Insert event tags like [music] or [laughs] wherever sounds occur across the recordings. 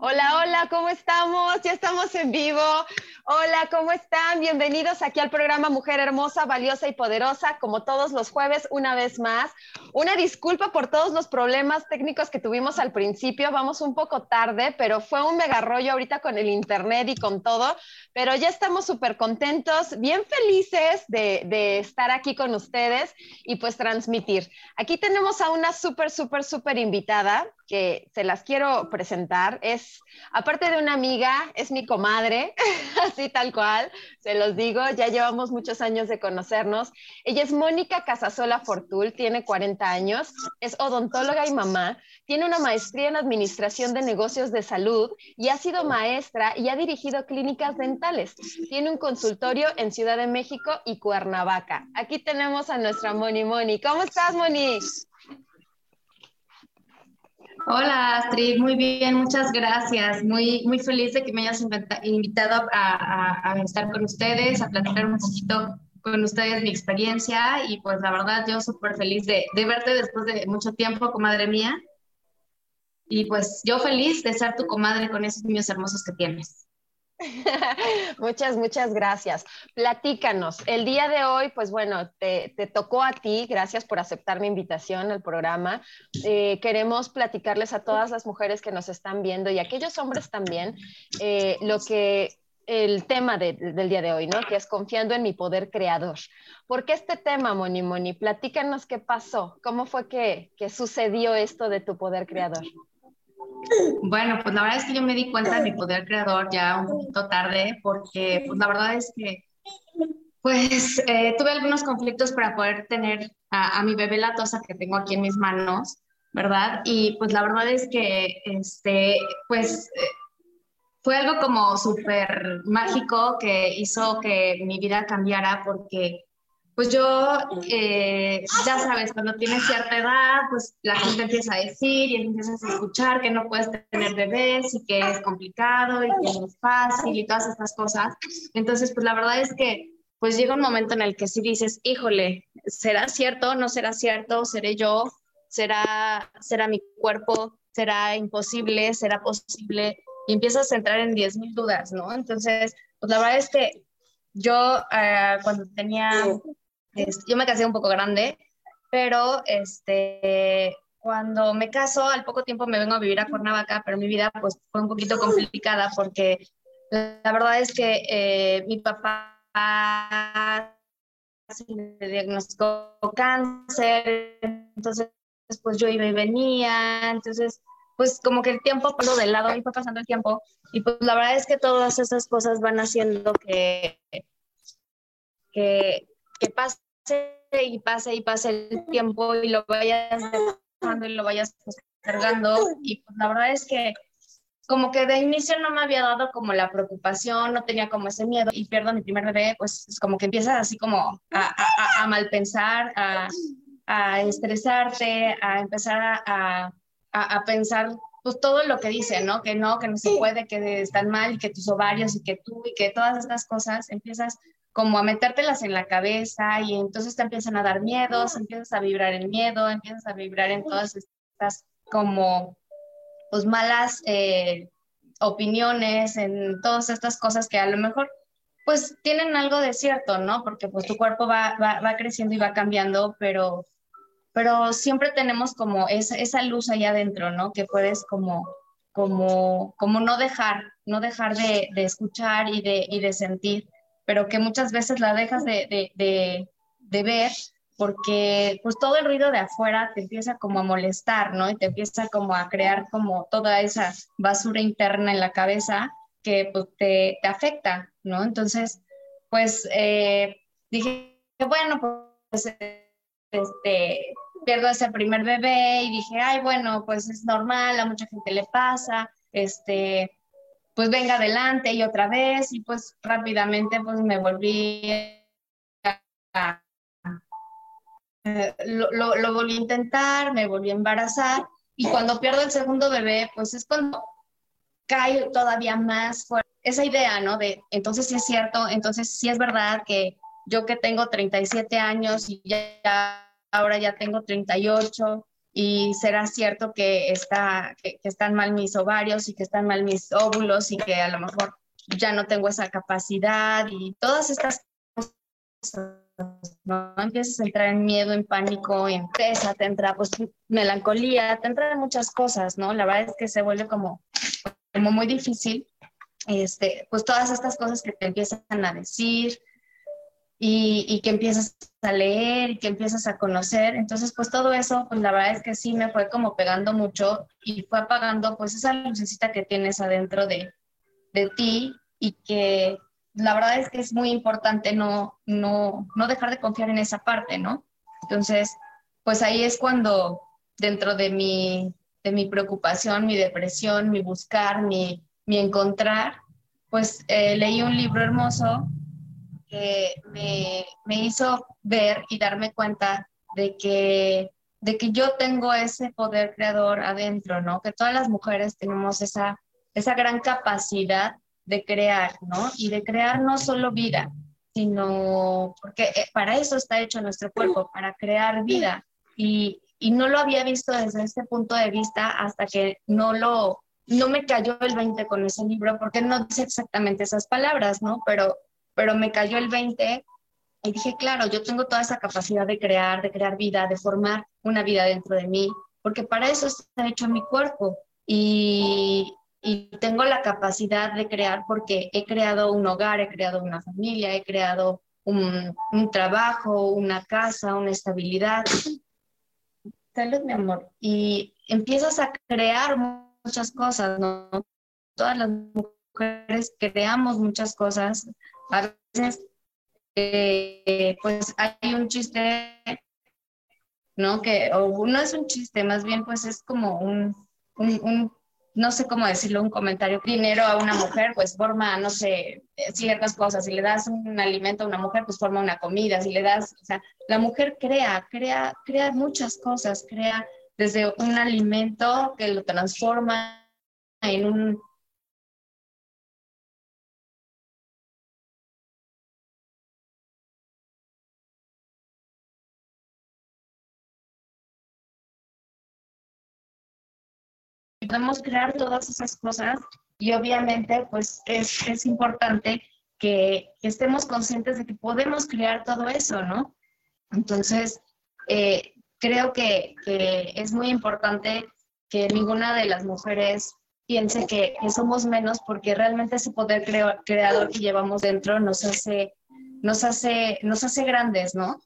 Hola, hola, ¿cómo estamos? Ya estamos en vivo. Hola, ¿cómo están? Bienvenidos aquí al programa Mujer Hermosa, Valiosa y Poderosa, como todos los jueves, una vez más. Una disculpa por todos los problemas técnicos que tuvimos al principio. Vamos un poco tarde, pero fue un mega rollo ahorita con el internet y con todo. Pero ya estamos súper contentos, bien felices de, estar aquí con ustedes y pues transmitir. Aquí tenemos a una súper, súper, súper invitada que se las quiero presentar. Es, aparte de una amiga, es mi comadre, [laughs] así tal cual, se los digo, ya llevamos muchos años de conocernos. Ella es Mónica Casasola Fortul, tiene 40 años, es odontóloga y mamá, tiene una maestría en Administración de Negocios de Salud y ha sido maestra y ha dirigido clínicas dentales. Tiene un consultorio en Ciudad de México y Cuernavaca. Aquí tenemos a nuestra Moni Moni. ¿Cómo estás, Moni? Hola Astrid, muy bien, muchas gracias. Muy, muy feliz de que me hayas invitado a, estar con ustedes, a platicar un poquito con ustedes mi experiencia y pues la verdad yo súper feliz de, de, verte después de mucho tiempo, comadre mía. Y pues yo feliz de ser tu comadre con esos niños hermosos que tienes. [laughs] muchas, muchas gracias. Platícanos. El día de hoy, pues bueno, te, tocó a ti. Gracias por aceptar mi invitación al programa. Eh, queremos platicarles a todas las mujeres que nos están viendo y a aquellos hombres también eh, lo que el tema del día de hoy, ¿no? Que es confiando en mi poder creador. ¿Por qué este tema, Moni Moni? Platícanos qué pasó, cómo fue que, que sucedió esto de tu poder creador. Bueno, pues la verdad es que yo me di cuenta de mi poder creador ya un poquito tarde, porque pues la verdad es que pues eh, tuve algunos conflictos para poder tener a, mi bebé latosa que tengo aquí en mis manos, ¿verdad? Y pues la verdad es que, este, pues eh, fue algo como súper mágico que hizo que mi vida cambiara porque pues yo, eh, ya sabes, cuando tienes cierta edad, pues la gente empieza a decir y empiezas a escuchar que no puedes tener bebés y que es complicado y que no es fácil y todas estas cosas. Entonces, pues la verdad es que pues llega un momento en el que si dices, híjole, ¿será cierto? ¿No será cierto? ¿Seré yo? ¿Será, será mi cuerpo? ¿Será imposible? ¿Será posible? Y empiezas a entrar en 10.000 dudas, ¿no? Entonces, pues la verdad es que yo eh, cuando tenía yo me casé un poco grande, pero este, cuando me caso, al poco tiempo me vengo a vivir a Cuernavaca, pero mi vida pues fue un poquito complicada porque la verdad es que eh, mi papá me diagnosticó cáncer, entonces pues yo iba y venía, entonces pues como que el tiempo pasó de lado y fue pasando el tiempo y pues la verdad es que todas esas cosas van haciendo que, que, que pase y pase y pase el tiempo y lo vayas dejando y lo vayas postergando. Y pues la verdad es que como que de inicio no me había dado como la preocupación, no tenía como ese miedo y pierdo mi primer bebé, pues es como que empiezas así como a, a, a a, a, estresarte, a empezar a, a, pensar pues todo lo que dicen, ¿no? Que no, que no se puede, que están mal que tus ovarios y que tú y que todas estas cosas empiezas como a metértelas en la cabeza y entonces te empiezan a dar miedos, empiezas a vibrar en miedo, empiezas a vibrar en todas estas como pues malas eh, opiniones, en todas estas cosas que a lo mejor pues tienen algo de cierto, ¿no? Porque pues tu cuerpo va, va, va creciendo y va cambiando, pero, pero siempre tenemos como esa, esa luz allá adentro, ¿no? Que puedes como, como, como no dejar, no dejar de, de escuchar y de, y de sentir pero que muchas veces la dejas de, de, de, ver porque pues todo el ruido de afuera te empieza como a molestar, ¿no? Y te empieza como a crear como toda esa basura interna en la cabeza que pues, te, te afecta, ¿no? Entonces, pues eh, dije, bueno, pues este, pierdo ese primer bebé y dije, ay, bueno, pues es normal, a mucha gente le pasa, este, pues venga adelante y otra vez y pues rápidamente pues me volví a, eh, lo, lo, volví a intentar, me volví a embarazar y cuando pierdo el segundo bebé, pues es cuando cae todavía más fuerte esa idea, ¿no? De entonces sí es cierto, entonces sí es verdad que yo que tengo 37 años y ya ahora ya tengo 38 y será cierto que, está, que, están mal mis ovarios y que están mal mis óvulos y que a lo mejor ya no tengo esa capacidad y todas estas cosas, ¿no? Empiezas a entrar en miedo, en pánico, en pesa, te entra pues melancolía, te entran muchas cosas, ¿no? La verdad es que se vuelve como, como muy difícil, este, pues todas estas cosas que te empiezan a decir y, que empiezas a leer y que empiezas a conocer. Entonces, pues todo eso, pues la verdad es que sí me fue como pegando mucho y fue apagando pues esa lucecita que tienes adentro de, de ti y que la verdad es que es muy importante no, no, no dejar de confiar en esa parte, ¿no? Entonces, pues ahí es cuando dentro de mi, de mi preocupación, mi depresión, mi buscar, mi, mi encontrar, pues eh, leí un libro hermoso que me, hizo ver y darme cuenta de que, de que yo tengo ese poder creador adentro, ¿no? Que todas las mujeres tenemos esa, esa gran capacidad de crear, ¿no? Y de crear no solo vida, sino porque eh, para eso está hecho nuestro cuerpo, para crear vida. Y, y no lo había visto desde este punto de vista hasta que no lo, no me cayó el 20 con ese libro, porque no dice exactamente esas palabras, ¿no? Pero, pero me cayó el 20 y dije, claro, yo tengo toda esa capacidad de crear, de crear vida, de formar una vida dentro de mí, porque para eso está hecho mi cuerpo. Y, y tengo la capacidad de crear porque he creado un hogar, he creado una familia, he creado un, un trabajo, una casa, una estabilidad. Salud, mi amor. Y empiezas a crear muchas cosas, ¿no? Todas las mujeres creamos muchas cosas. A veces, eh, pues hay un chiste, ¿no? Que, o no es un chiste, más bien pues es como un, un, no sé cómo decirlo, un comentario. Dinero a una mujer, pues forma, no sé, ciertas cosas. Si le das un alimento a una mujer, pues forma una comida. Si le das, o sea, la mujer crea, crea, crea muchas cosas, crea desde un alimento que lo transforma en un podemos crear todas esas cosas y obviamente pues es, es importante que, estemos conscientes de que podemos crear todo eso, ¿no? Entonces, eh, creo que, es muy importante que ninguna de las mujeres piense que, somos menos porque realmente ese poder creador que llevamos dentro nos hace, nos hace, nos hace grandes, ¿no?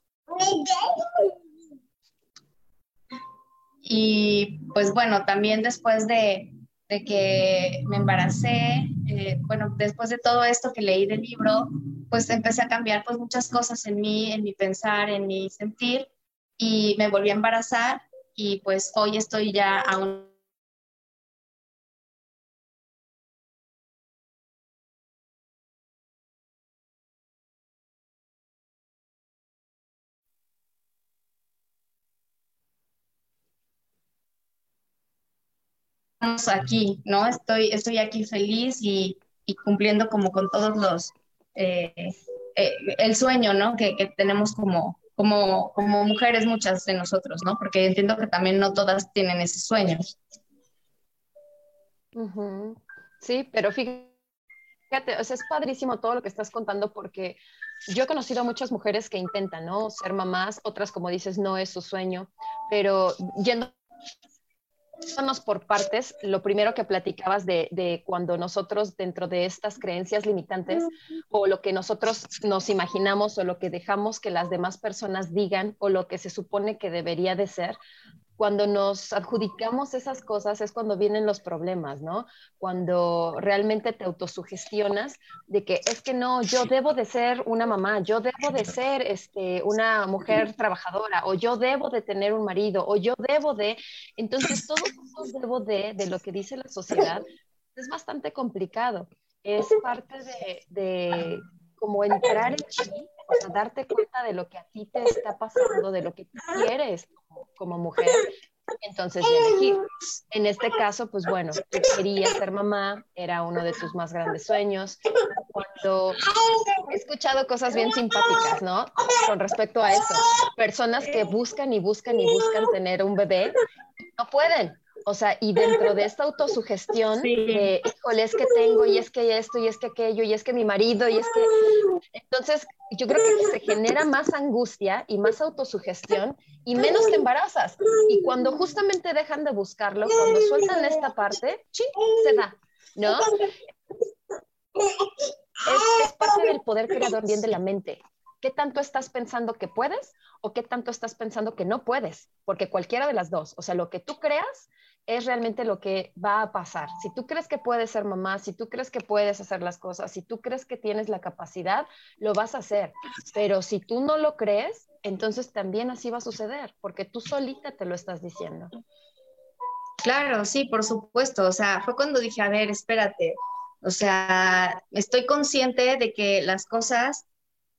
Y pues bueno, también después de, que me embaracé, eh, bueno, después de todo esto que leí del libro, pues empecé a cambiar pues muchas cosas en mí, en mi pensar, en mi sentir y me volví a embarazar y pues hoy estoy ya a aquí, ¿no? Estoy, estoy aquí feliz y, y cumpliendo como con todos los, eh, eh, el sueño, ¿no? Que, que, tenemos como, como, como mujeres muchas de nosotros, ¿no? Porque entiendo que también no todas tienen ese sueño. Sí, pero fíjate, o sea, es padrísimo todo lo que estás contando porque yo he conocido a muchas mujeres que intentan, ¿no? Ser mamás, otras, como dices, no es su sueño, pero yendo por partes, lo primero que platicabas de, de, cuando nosotros dentro de estas creencias limitantes o lo que nosotros nos imaginamos o lo que dejamos que las demás personas digan o lo que se supone que debería de ser, cuando nos adjudicamos esas cosas es cuando vienen los problemas, ¿no? Cuando realmente te autosugestionas de que es que no, yo debo de ser una mamá, yo debo de ser este, una mujer trabajadora, o yo debo de tener un marido, o yo debo de... Entonces, todo eso debo de, de lo que dice la sociedad, es bastante complicado. Es parte de, de como entrar en ti, o sea, darte cuenta de lo que a ti te está pasando, de lo que quieres como, mujer, entonces elegí. En este caso, pues bueno, tú querías ser mamá, era uno de tus más grandes sueños. Cuando he escuchado cosas bien simpáticas, ¿no? Con respecto a eso. Personas que buscan y buscan y buscan tener un bebé, no pueden. O sea, y dentro de esta autosugestión de, híjole, es que tengo, y es que esto, y es que aquello, y es que mi marido, y es que... Entonces, yo creo que se genera más angustia y más autosugestión y menos te embarazas. Y cuando justamente dejan de buscarlo, cuando sueltan esta parte, sí, se da, ¿no? Es, es parte del poder creador bien de la mente. ¿Qué tanto estás pensando que puedes o qué tanto estás pensando que no puedes? Porque cualquiera de las dos, o sea, lo que tú creas es realmente lo que va a pasar. Si tú crees que puedes ser mamá, si tú crees que puedes hacer las cosas, si tú crees que tienes la capacidad, lo vas a hacer. Pero si tú no lo crees, entonces también así va a suceder, porque tú solita te lo estás diciendo. Claro, sí, por supuesto. O sea, fue cuando dije, a ver, espérate. O sea, estoy consciente de que las cosas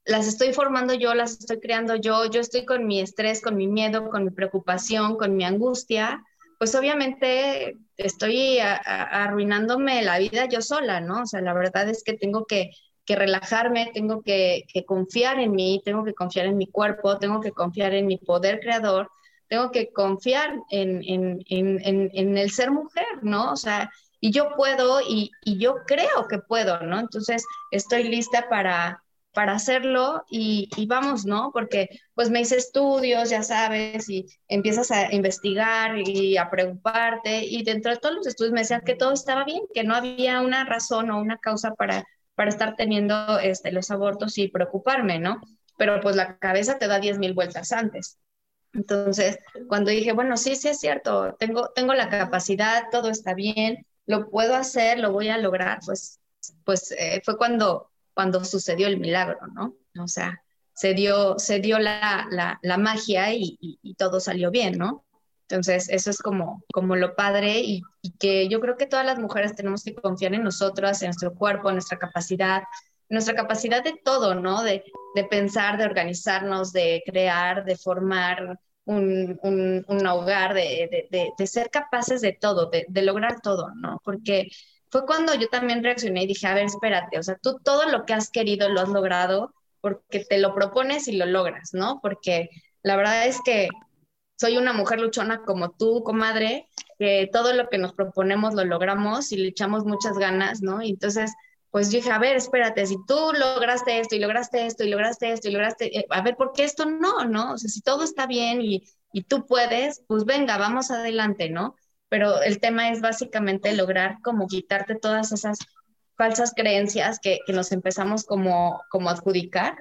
las estoy formando yo, las estoy creando yo, yo estoy con mi estrés, con mi miedo, con mi preocupación, con mi angustia, pues obviamente estoy arruinándome la vida yo sola, ¿no? O sea, la verdad es que tengo que, relajarme, tengo que, confiar en mí, tengo que confiar en mi cuerpo, tengo que confiar en mi poder creador, tengo que confiar en, el ser mujer, ¿no? O sea, y yo puedo y, y yo creo que puedo, ¿no? Entonces, estoy lista para, para hacerlo y, vamos, ¿no? Porque pues me hice estudios, ya sabes, y empiezas a investigar y a preocuparte y dentro de todos los estudios me decían que todo estaba bien, que no había una razón o una causa para, para estar teniendo este, los abortos y preocuparme, ¿no? Pero pues la cabeza te da 10 mil vueltas antes. Entonces, cuando dije, bueno, sí, sí es cierto, tengo, tengo la capacidad, todo está bien, lo puedo hacer, lo voy a lograr, pues, pues eh, fue cuando cuando sucedió el milagro, ¿no? O sea, se dio, se dio la, la, magia y, todo salió bien, ¿no? Entonces, eso es como, como lo padre y, que yo creo que todas las mujeres tenemos que confiar en nosotras, en nuestro cuerpo, en nuestra capacidad, nuestra capacidad de todo, ¿no? De, de pensar, de organizarnos, de crear, de formar un, un, un hogar, de, de, de, ser capaces de todo, de, lograr todo, ¿no? Porque fue cuando yo también reaccioné y dije, a ver, espérate, o sea, tú todo lo que has querido lo has logrado porque te lo propones y lo logras, ¿no? Porque la verdad es que soy una mujer luchona como tú, comadre, que todo lo que nos proponemos lo logramos y le echamos muchas ganas, ¿no? Y entonces, pues dije, a ver, espérate, si tú lograste esto y lograste esto y lograste esto y lograste, eh, a ver, ¿por qué esto no, no? O sea, si todo está bien y, y tú puedes, pues venga, vamos adelante, ¿no? Pero el tema es básicamente lograr como quitarte todas esas falsas creencias que, que nos empezamos como, como adjudicar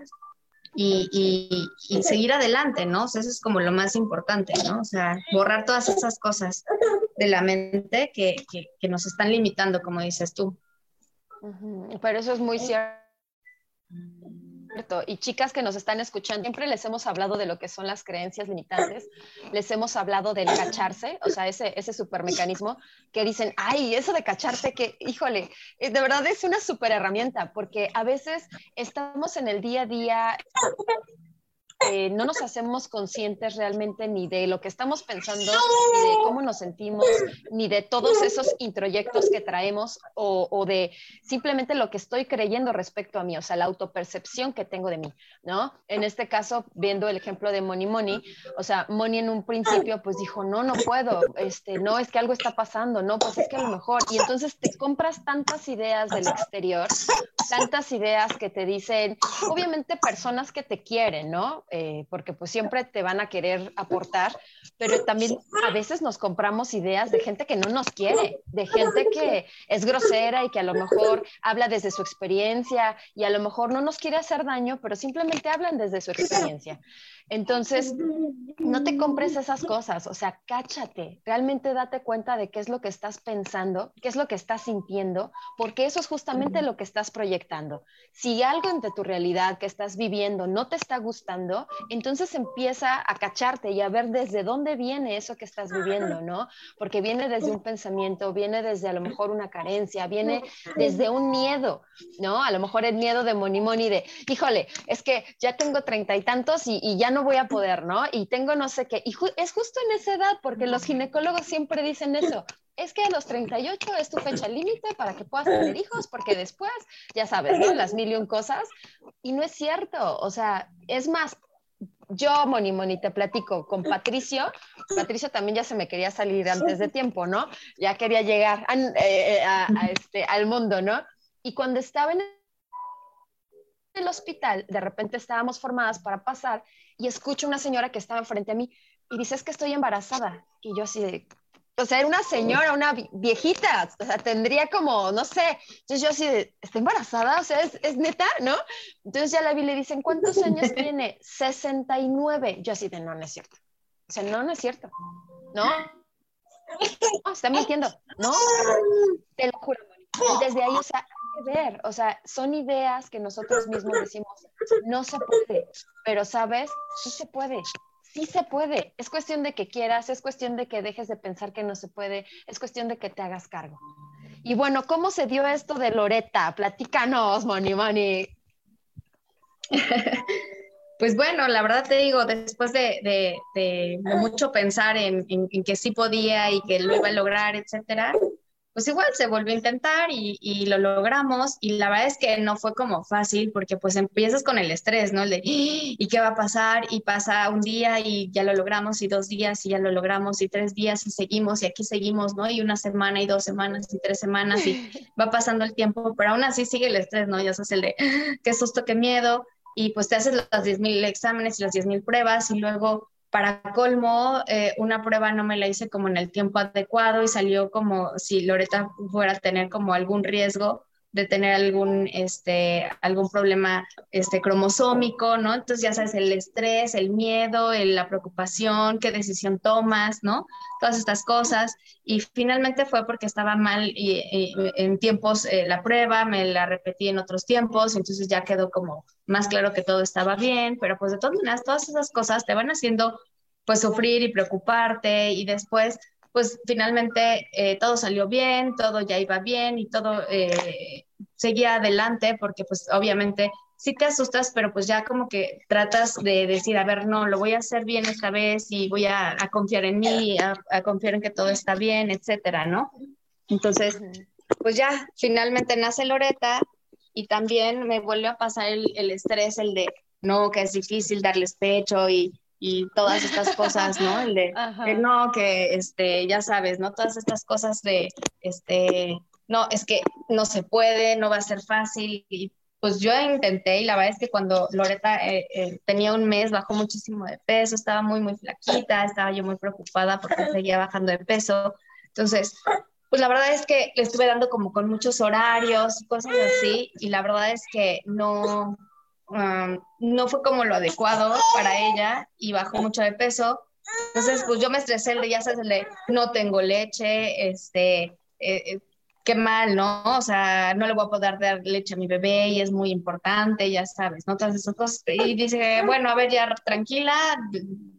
y, y, y, seguir adelante, ¿no? O sea, eso es como lo más importante, ¿no? O sea, borrar todas esas cosas de la mente que, que, que nos están limitando, como dices tú. Pero eso es muy cierto y chicas que nos están escuchando, siempre les hemos hablado de lo que son las creencias limitantes, les hemos hablado del cacharse, o sea, ese, ese supermecanismo que dicen, ay, eso de cacharse, que, híjole, eh, de verdad es una super herramienta, porque a veces estamos en el día a día eh, no nos hacemos conscientes realmente ni de lo que estamos pensando, ni de cómo nos sentimos, ni de todos esos introyectos que traemos o, o, de simplemente lo que estoy creyendo respecto a mí, o sea, la autopercepción que tengo de mí, ¿no? En este caso, viendo el ejemplo de Moni Moni, o sea, Moni en un principio pues dijo, no, no puedo, este, no, es que algo está pasando, no, pues es que a lo mejor, y entonces te compras tantas ideas del exterior, tantas ideas que te dicen, obviamente personas que te quieren, ¿no? Eh, porque pues siempre te van a querer aportar, pero también a veces nos compramos ideas de gente que no nos quiere, de gente que es grosera y que a lo mejor habla desde su experiencia y a lo mejor no nos quiere hacer daño, pero simplemente hablan desde su experiencia. Entonces, no te compres esas [laughs] cosas, o sea, cáchate, realmente date cuenta de qué es lo que estás pensando, qué es lo que estás sintiendo, porque eso es justamente lo que estás proyectando. Si algo entre tu realidad que estás viviendo no te está gustando, entonces empieza a cacharte y a ver desde dónde viene eso que estás viviendo, ¿no? Porque viene desde un pensamiento, viene desde a lo mejor una carencia, viene desde un miedo, ¿no? A lo mejor el miedo de Moni Moni de, híjole, es que ya tengo treinta y tantos y, ya no voy a poder, ¿no? Y tengo no sé qué. Y es justo en esa edad, porque los ginecólogos siempre dicen eso, es que a los 38 es tu fecha límite para que puedas tener hijos, porque después, ya sabes, ¿no? Las mil y un cosas. Y no es cierto, o sea, es más, yo, Moni, Moni, te platico con Patricio. Patricio también ya se me quería salir antes de tiempo, ¿no? Ya quería llegar eh, a, este, al mundo, ¿no? Y cuando estaba en el hospital, de repente estábamos formadas para pasar y escucho una señora que estaba frente a mí y dice, es que estoy embarazada. Y yo así de, o sea, era una señora, una viejita, o sea, tendría como, no sé, entonces yo así, ¿está embarazada? O sea, es, neta, ¿no? Entonces ya la vi le dicen, ¿cuántos años [laughs] tiene? 69. Yo así de, no, no es cierto. O sea, no, no es cierto. ¿No? [laughs] No, está mintiendo. No, te lo juro, Y desde ahí, o sea, que ver, o sea, son ideas que nosotros mismos decimos, no se puede, pero sabes, sí se puede sí se puede. Es cuestión de que quieras, es cuestión de que dejes de pensar que no se puede, es cuestión de que te hagas cargo. Y bueno, ¿cómo se dio esto de Loreta? Platícanos, Moni Moni. [laughs] Pues bueno, la verdad te digo, después de, mucho pensar en, en, que sí podía y que lo iba a lograr, etcétera, pues igual se volvió a intentar y, lo logramos y la verdad es que no fue como fácil porque pues empiezas con el estrés, ¿no? El de, ¡Ah! ¿y qué va a pasar? Y pasa un día y ya lo logramos y dos días y ya lo logramos y tres días y seguimos y aquí seguimos, ¿no? Y una semana y dos semanas y tres semanas y [laughs] va pasando el tiempo, pero aún así sigue el estrés, ¿no? Ya es el de, ¡Ah! qué susto, qué miedo y pues te haces los 10.000 exámenes y las 10.000 pruebas y luego para colmo, eh, una prueba no me la hice como en el tiempo adecuado y salió como si Loreta fuera a tener como algún riesgo de tener algún, este, algún problema este, cromosómico, ¿no? Entonces ya sabes, el estrés, el miedo, la preocupación, qué decisión tomas, ¿no? Todas estas cosas. Y finalmente fue porque estaba mal y, en tiempos eh, la prueba, me la repetí en otros tiempos, entonces ya quedó como más claro que todo estaba bien, pero pues de todas maneras, todas esas cosas te van haciendo pues sufrir y preocuparte y después pues finalmente eh, todo salió bien, todo ya iba bien y todo eh, seguía adelante porque pues obviamente sí te asustas, pero pues ya como que tratas de decir, a ver, no, lo voy a hacer bien esta vez y voy a, confiar en mí, a, confiar en que todo está bien, etcétera, ¿no? Entonces, pues ya finalmente nace Loreta y también me vuelve a pasar el, el estrés, el de, no, que es difícil darles pecho y y todas estas cosas, ¿no? El de, no, que, este, ya sabes, ¿no? Todas estas cosas de, este, no, es que no se puede, no va a ser fácil. Y pues yo intenté y la verdad es que cuando Loreta eh, eh, tenía un mes bajó muchísimo de peso, estaba muy, muy flaquita, estaba yo muy preocupada porque seguía bajando de peso. Entonces, pues la verdad es que le estuve dando como con muchos horarios y cosas así y la verdad es que no, no fue como lo adecuado para ella y bajó mucho de peso. Entonces, pues yo me estresé, ya sabes, el no tengo leche, este, eh, eh, qué mal, ¿no? O sea, no le voy a poder dar leche a mi bebé y es muy importante, ya sabes, ¿no? Todas esas cosas. Y dice, bueno, a ver, ya tranquila,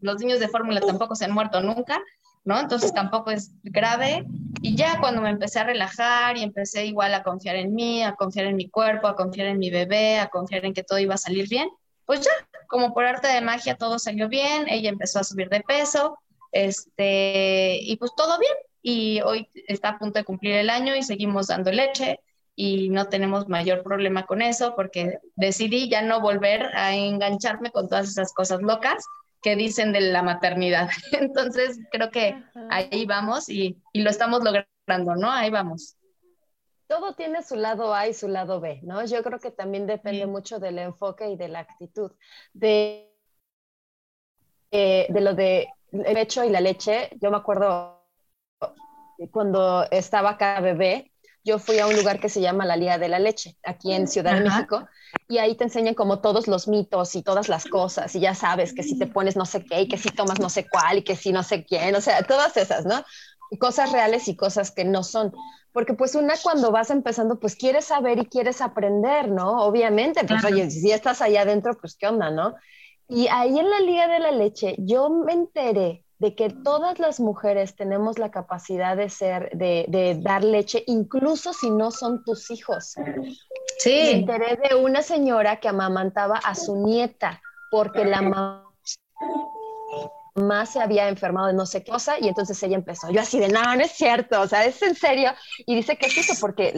los niños de fórmula tampoco se han muerto nunca, ¿no? Entonces tampoco es grave. Y ya cuando me empecé a relajar y empecé igual a confiar en mí, a confiar en mi cuerpo, a confiar en mi bebé, a confiar en que todo iba a salir bien, pues ya, como por arte de magia todo salió bien, ella empezó a subir de peso, este, y pues todo bien. Y hoy está a punto de cumplir el año y seguimos dando leche y no tenemos mayor problema con eso porque decidí ya no volver a engancharme con todas esas cosas locas que dicen de la maternidad. [laughs] Entonces, creo que ahí vamos y, lo estamos logrando, ¿no? Ahí vamos. Todo tiene su lado A y su lado B, ¿no? Yo creo que también depende mucho del enfoque y de la actitud. De, eh, de lo de el pecho y la leche, yo me acuerdo cuando estaba acá bebé, yo fui a un lugar que se llama la Liga de la Leche, aquí en Ciudad de México, y ahí te enseñan como todos los mitos y todas las cosas, y ya sabes que si te pones no sé qué, y que si tomas no sé cuál, y que si no sé quién, o sea, todas esas, ¿no? Cosas reales y cosas que no son. Porque pues una cuando vas empezando, pues quieres saber y quieres aprender, ¿no? Obviamente, pues oye, si estás allá adentro, pues qué onda, ¿no? Y ahí en la Liga de la Leche yo me enteré de que todas las mujeres tenemos la capacidad de ser, de, dar leche, incluso si no son tus hijos. Sí. Me enteré de una señora que amamantaba a su nieta porque la mamá mamá se había enfermado de no sé qué cosa y entonces ella empezó. Yo así de, no, no es cierto, o sea, es en serio. Y dice que es eso porque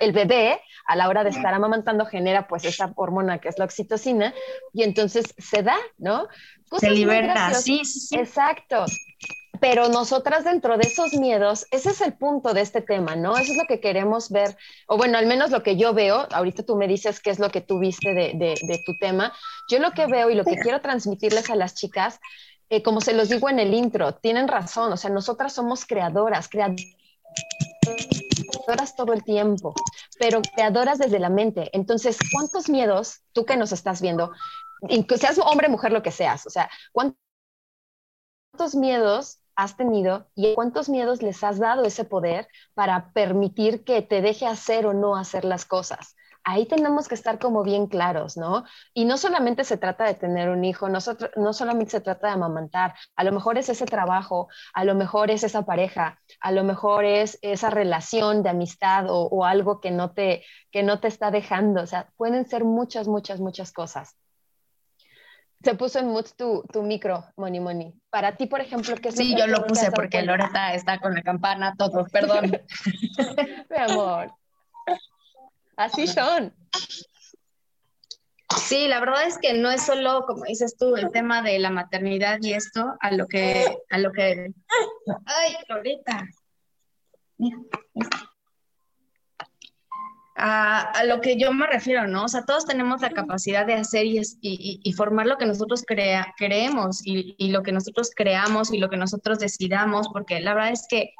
el bebé a la hora de estar amamantando genera pues esa hormona que es la oxitocina y entonces se da, ¿no? se liberta, sí, sí, sí. Exacto. Pero nosotras dentro de esos miedos, ese es el punto de este tema, ¿no? Eso es lo que queremos ver, o bueno, al menos lo que yo veo, ahorita tú me dices qué es lo que tú viste de, de tu tema, yo lo que veo y lo que quiero transmitirles a las chicas eh, como se los digo en el intro, tienen razón, o sea, nosotras somos creadoras, creadoras todo el tiempo, pero creadoras desde la mente. Entonces, ¿cuántos miedos, tú que nos estás viendo, seas hombre, mujer, lo que seas, o sea, cuántos miedos has tenido y cuántos miedos les has dado ese poder para permitir que te deje hacer o no hacer las cosas? Ahí tenemos que estar como bien claros, ¿no? Y no solamente se trata de tener un hijo, no, no solamente se trata de amamantar, a lo mejor es ese trabajo, a lo mejor es esa pareja, a lo mejor es esa relación de amistad o, algo que no, te, que no te está dejando, o sea, pueden ser muchas, muchas, muchas cosas. Se puso en mute tu, tu micro, Moni Moni. Para ti, por ejemplo, ¿qué Sí, yo lo puse porque Loreta está con la campana, todo, perdón. [laughs] Mi amor. Así son. Sí, la verdad es que no es solo, como dices tú, el tema de la maternidad y esto, a lo que, a lo que, ay, Loreta, mira, a, lo que yo me refiero, ¿no? O sea, todos tenemos la capacidad de hacer y, y, formar lo que nosotros crea, creemos y, y, lo que nosotros creamos y lo que nosotros decidamos, porque la verdad es que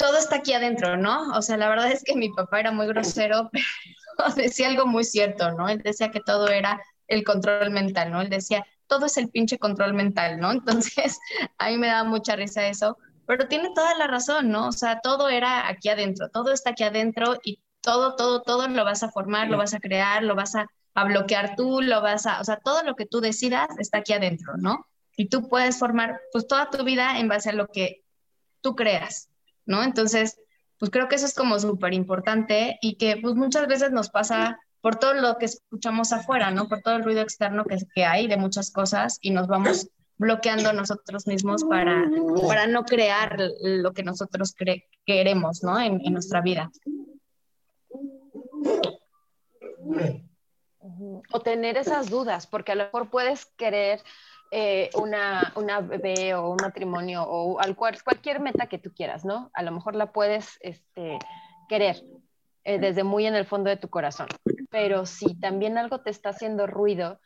todo está aquí adentro, ¿no? O sea, la verdad es que mi papá era muy grosero, [laughs] pero decía algo muy cierto, ¿no? Él decía que todo era el control mental, ¿no? Él decía, todo es el pinche control mental, ¿no? [laughs] Entonces, a mí me da mucha risa eso, pero tiene toda la razón, ¿no? O sea, todo era aquí adentro, todo está aquí adentro y todo, todo, todo lo vas a formar, lo vas a crear, lo vas a, a bloquear tú, lo vas a, o sea, todo lo que tú decidas está aquí adentro, ¿no? Y tú puedes formar pues toda tu vida en base a lo que tú creas. Entonces, pues creo que eso es como súper importante y que pues muchas veces nos pasa por todo lo que escuchamos afuera, ¿no? Por todo el ruido externo que, hay de muchas cosas y nos vamos bloqueando nosotros mismos para, para no crear lo que nosotros queremos, ¿no? En nuestra vida. O tener esas dudas, porque a lo mejor puedes querer eh, una, una, bebé o un matrimonio o cualquier meta que tú quieras, ¿no? A lo mejor la puedes este, querer eh, desde muy en el fondo de tu corazón, pero si también algo te está haciendo ruido,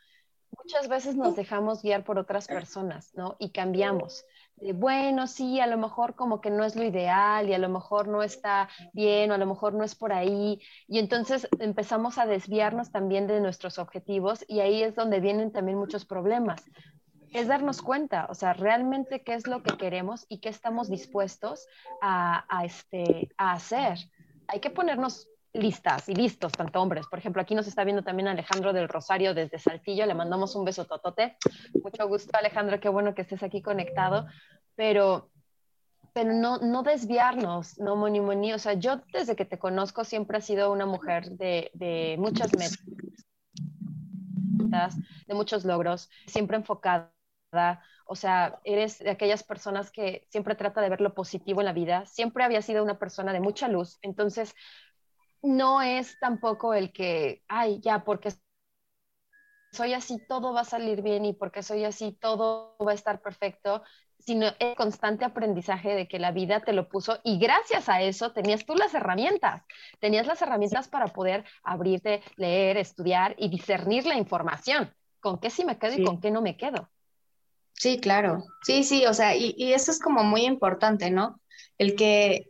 muchas veces nos dejamos guiar por otras personas, ¿no? Y cambiamos. De, bueno, sí, a lo mejor como que no es lo ideal y a lo mejor no está bien o a lo mejor no es por ahí. Y entonces empezamos a desviarnos también de nuestros objetivos y ahí es donde vienen también muchos problemas, es darnos cuenta, o sea, realmente qué es lo que queremos y qué estamos dispuestos a, este, a hacer. Hay que ponernos listas y listos, tanto hombres. Por ejemplo, aquí nos está viendo también Alejandro del Rosario desde Saltillo, le mandamos un beso totote. Mucho gusto, Alejandro, qué bueno que estés aquí conectado, pero, pero no, no desviarnos, no moni moni. O sea, yo desde que te conozco siempre he sido una mujer de, de muchas metas, de muchos logros, siempre enfocada o sea, eres de aquellas personas que siempre trata de ver lo positivo en la vida, siempre había sido una persona de mucha luz, entonces no es tampoco el que, ay, ya, porque soy así, todo va a salir bien y porque soy así, todo va a estar perfecto, sino el constante aprendizaje de que la vida te lo puso y gracias a eso tenías tú las herramientas, tenías las herramientas para poder abrirte, leer, estudiar y discernir la información, con qué sí me quedo y con qué no me quedo. Sí, claro. Sí, sí, o sea, y, eso es como muy importante, ¿no? El que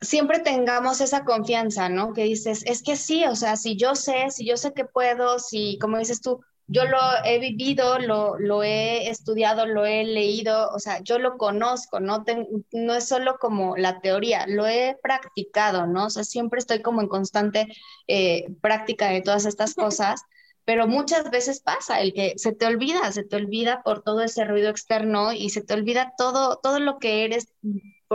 siempre tengamos esa confianza, ¿no? Que dices, es que sí, o sea, si yo sé, si yo sé que puedo, si, como dices tú, yo lo he vivido, lo, lo he estudiado, lo he leído, o sea, yo lo conozco, ¿no? no es solo como la teoría, lo he practicado, ¿no? O sea, siempre estoy como en constante eh, práctica de todas estas cosas pero muchas veces pasa el que se te olvida, se te olvida por todo ese ruido externo y se te olvida todo, todo lo que eres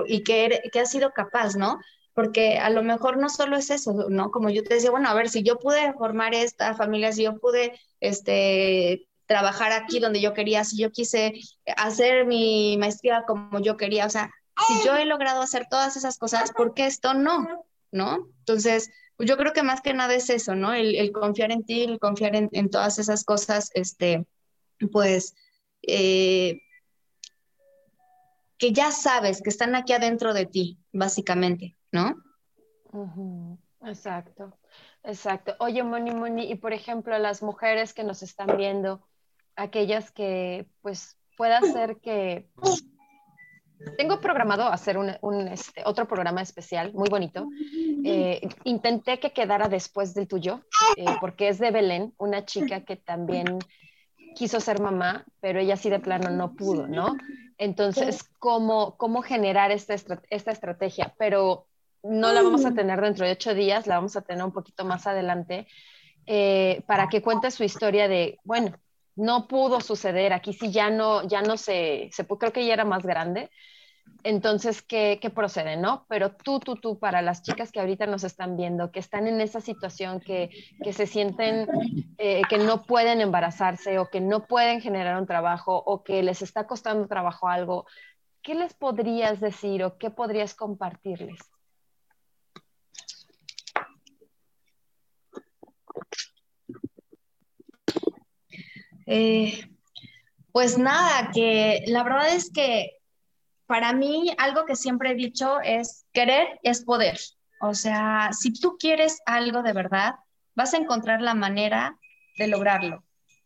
y que, que has sido capaz, ¿no? Porque a lo mejor no solo es eso, ¿no? Como yo te decía, bueno, a ver, si yo pude formar esta familia, si yo pude, este, trabajar aquí donde yo quería, si yo quise hacer mi maestría como yo quería, o sea, si yo he logrado hacer todas esas cosas, ¿por qué esto no? ¿No? Entonces, yo creo que más que nada es eso, ¿no? El, confiar en ti, el confiar en, todas esas cosas, este, pues, eh, que ya sabes que están aquí adentro de ti, básicamente, ¿no? Exacto, exacto. Oye, Moni, Moni, y por ejemplo, las mujeres que nos están viendo, aquellas que, pues, pueda ser que tengo programado hacer un, este, otro programa especial muy bonito. Eh, intenté que quedara después del tuyo, eh, porque es de Belén, una chica que también quiso ser mamá, pero ella sí de plano no pudo, ¿no? Entonces, ¿cómo, cómo generar esta, esta estrategia? Pero no la vamos a tener dentro de ocho días, la vamos a tener un poquito más adelante, eh, para que cuente su historia de, bueno, no pudo suceder, aquí sí ya no, ya no se, se creo que ya era más grande, entonces, ¿qué, ¿qué, procede, no? Pero tú, tú, tú, para las chicas que ahorita nos están viendo, que están en esa situación, que, que se sienten eh, que no pueden embarazarse o que no pueden generar un trabajo o que les está costando trabajo algo, ¿qué les podrías decir o qué podrías compartirles? Eh, pues nada, que la verdad es que para mí algo que siempre he dicho es querer es poder. O sea, si tú quieres algo de verdad, vas a encontrar la manera de lograrlo,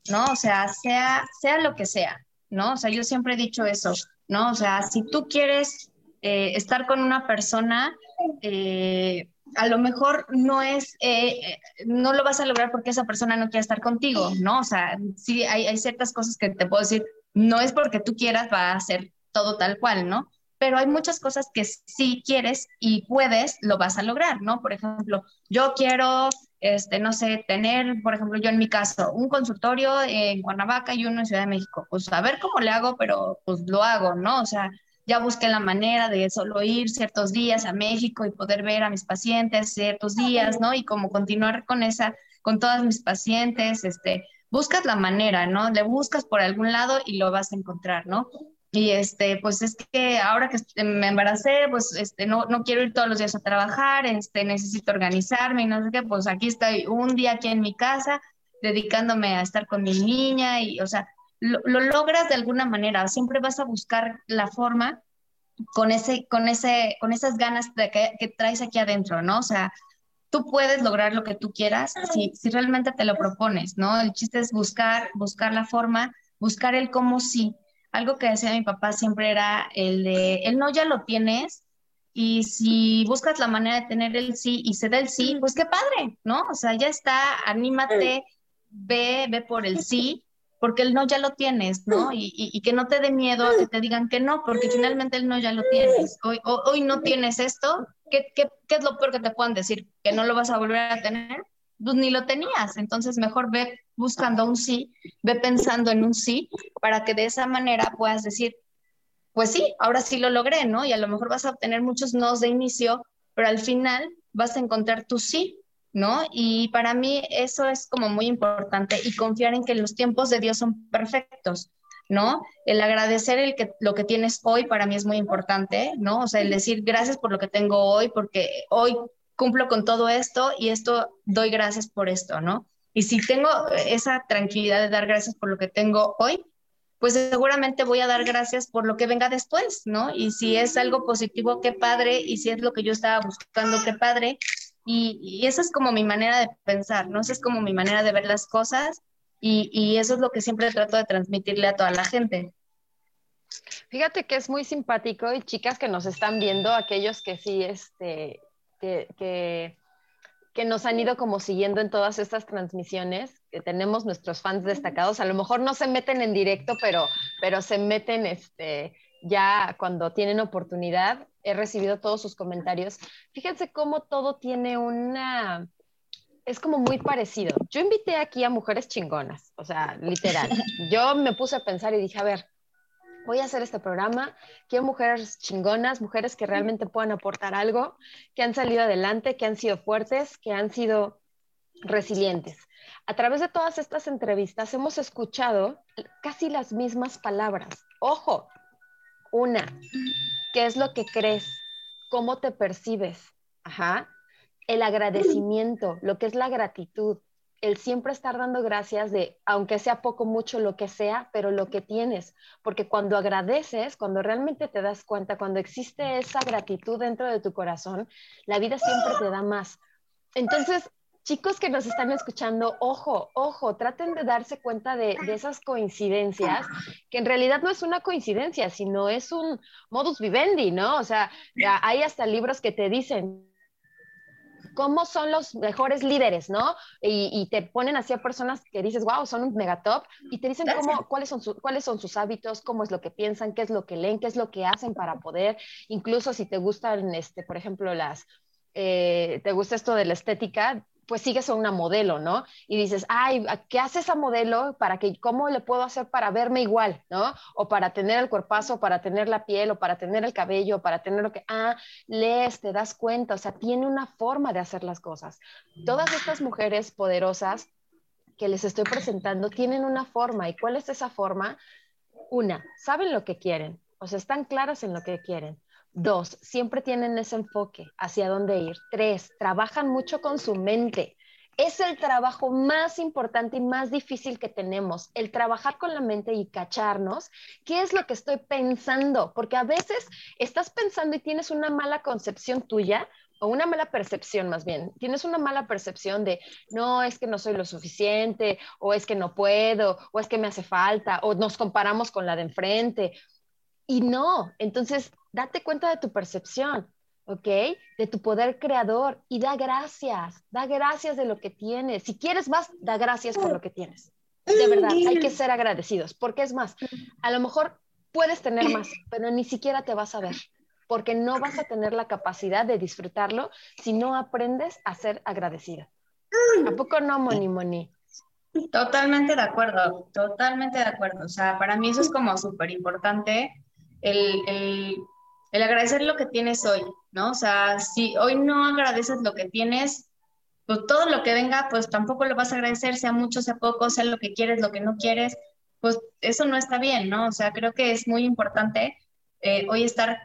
¿no? O sea, sea, sea lo que sea, ¿no? O sea, yo siempre he dicho eso, ¿no? O sea, si tú quieres eh, estar con una persona, eh, a lo mejor no es, eh, no lo vas a lograr porque esa persona no quiere estar contigo, ¿no? O sea, sí hay, hay, ciertas cosas que te puedo decir, no es porque tú quieras, va a ser todo tal cual, ¿no? Pero hay muchas cosas que si quieres y puedes, lo vas a lograr, ¿no? Por ejemplo, yo quiero, este, no sé, tener, por ejemplo, yo en mi caso, un consultorio en Cuernavaca y uno en Ciudad de México. Pues a ver cómo le hago, pero pues lo hago, ¿no? O sea, ya busqué la manera de solo ir ciertos días a México y poder ver a mis pacientes ciertos días, ¿no? Y como continuar con esa, con todas mis pacientes, este, buscas la manera, ¿no? Le buscas por algún lado y lo vas a encontrar, ¿no? Y este, pues es que ahora que me embaracé, pues este, no, no quiero ir todos los días a trabajar, este, necesito organizarme y no sé qué, pues aquí estoy un día aquí en mi casa dedicándome a estar con mi niña y, o sea, lo, logras de alguna manera, siempre vas a buscar la forma con, ese, con, ese, con esas ganas de que, que traes aquí adentro, ¿no? O sea, tú puedes lograr lo que tú quieras si, si realmente te lo propones, ¿no? El chiste es buscar, buscar la forma, buscar el cómo sí. Algo que decía mi papá siempre era el de, el no ya lo tienes, y si buscas la manera de tener el sí y se da el sí, pues qué padre, ¿no? O sea, ya está, anímate, ve, ve por el sí porque el no ya lo tienes, ¿no? Y, y, que no te dé miedo a que te digan que no, porque finalmente el no ya lo tienes. Hoy, hoy no tienes esto, ¿Qué, ¿qué, qué, es lo peor que te puedan decir? ¿Que no lo vas a volver a tener? Pues ni lo tenías, entonces mejor ve buscando un sí, ve pensando en un sí, para que de esa manera puedas decir, pues sí, ahora sí lo logré, ¿no? Y a lo mejor vas a obtener muchos nos de inicio, pero al final vas a encontrar tu sí, ¿no? Y para mí eso es como muy importante y confiar en que los tiempos de Dios son perfectos, ¿no? El agradecer el que, lo que tienes hoy para mí es muy importante, ¿no? O sea, el decir gracias por lo que tengo hoy, porque hoy cumplo con todo esto y esto doy gracias por esto, ¿no? Y si tengo esa tranquilidad de dar gracias por lo que tengo hoy, pues seguramente voy a dar gracias por lo que venga después, ¿no? Y si es algo positivo, qué padre, y si es lo que yo estaba buscando, qué padre, y, esa es como mi manera de pensar, ¿no? Esa es como mi manera de ver las cosas y, eso es lo que siempre trato de transmitirle a toda la gente. Fíjate que es muy simpático y chicas que nos están viendo, aquellos que sí, este, que, que, que, nos han ido como siguiendo en todas estas transmisiones, que tenemos nuestros fans destacados, a lo mejor no se meten en directo, pero, pero se meten este, ya cuando tienen oportunidad he recibido todos sus comentarios. Fíjense cómo todo tiene una, es como muy parecido. Yo invité aquí a mujeres chingonas, o sea, literal. [laughs] Yo me puse a pensar y dije, a ver, voy a hacer este programa, quiero mujeres chingonas, mujeres que realmente puedan aportar algo, que han salido adelante, que han sido fuertes, que han sido resilientes. A través de todas estas entrevistas hemos escuchado casi las mismas palabras. Ojo, una, ¿qué es lo que crees? ¿Cómo te percibes? Ajá. El agradecimiento, lo que es la gratitud, el siempre estar dando gracias de, aunque sea poco, mucho, lo que sea, pero lo que tienes, porque cuando agradeces, cuando realmente te das cuenta, cuando existe esa gratitud dentro de tu corazón, la vida siempre te da más. Entonces, chicos que nos están escuchando, ojo, ojo, traten de darse cuenta de, de, esas coincidencias, que en realidad no es una coincidencia, sino es un modus vivendi, ¿no? O sea, hay hasta libros que te dicen, cómo son los mejores líderes, ¿no? Y, te ponen así a personas que dices, wow, son un megatop, y te dicen cómo, cuáles, son cuáles son sus hábitos, cómo es lo que piensan, qué es lo que leen, qué es lo que hacen para poder, incluso si te gustan, este, por ejemplo, las, eh, te gusta esto de la estética, pues sigues a una modelo, ¿no? Y dices, ay, ¿qué hace esa modelo para que, cómo le puedo hacer para verme igual, ¿no? O para tener el cuerpazo, para tener la piel, o para tener el cabello, para tener lo que, ah, lees, te das cuenta, o sea, tiene una forma de hacer las cosas. Todas estas mujeres poderosas que les estoy presentando tienen una forma, ¿y cuál es esa forma? Una, saben lo que quieren, o sea, están claras en lo que quieren. Dos, siempre tienen ese enfoque hacia dónde ir. Tres, trabajan mucho con su mente. Es el trabajo más importante y más difícil que tenemos, el trabajar con la mente y cacharnos qué es lo que estoy pensando, porque a veces estás pensando y tienes una mala concepción tuya o una mala percepción más bien, tienes una mala percepción de, no, es que no soy lo suficiente, o es que no puedo, o es que me hace falta, o nos comparamos con la de enfrente, y no, entonces date cuenta de tu percepción, ¿ok? De tu poder creador y da gracias, da gracias de lo que tienes. Si quieres más, da gracias por lo que tienes. De verdad, hay que ser agradecidos, porque es más, a lo mejor puedes tener más, pero ni siquiera te vas a ver, porque no vas a tener la capacidad de disfrutarlo si no aprendes a ser agradecida. ¿A poco no, Moni Moni? Totalmente de acuerdo, totalmente de acuerdo. O sea, para mí eso es como súper importante el, el, agradecer lo que tienes hoy, ¿no? O sea, si hoy no agradeces lo que tienes, pues todo lo que venga, pues tampoco lo vas a agradecer, sea mucho, sea poco, sea lo que quieres, lo que no quieres, pues eso no está bien, ¿no? O sea, creo que es muy importante eh, hoy estar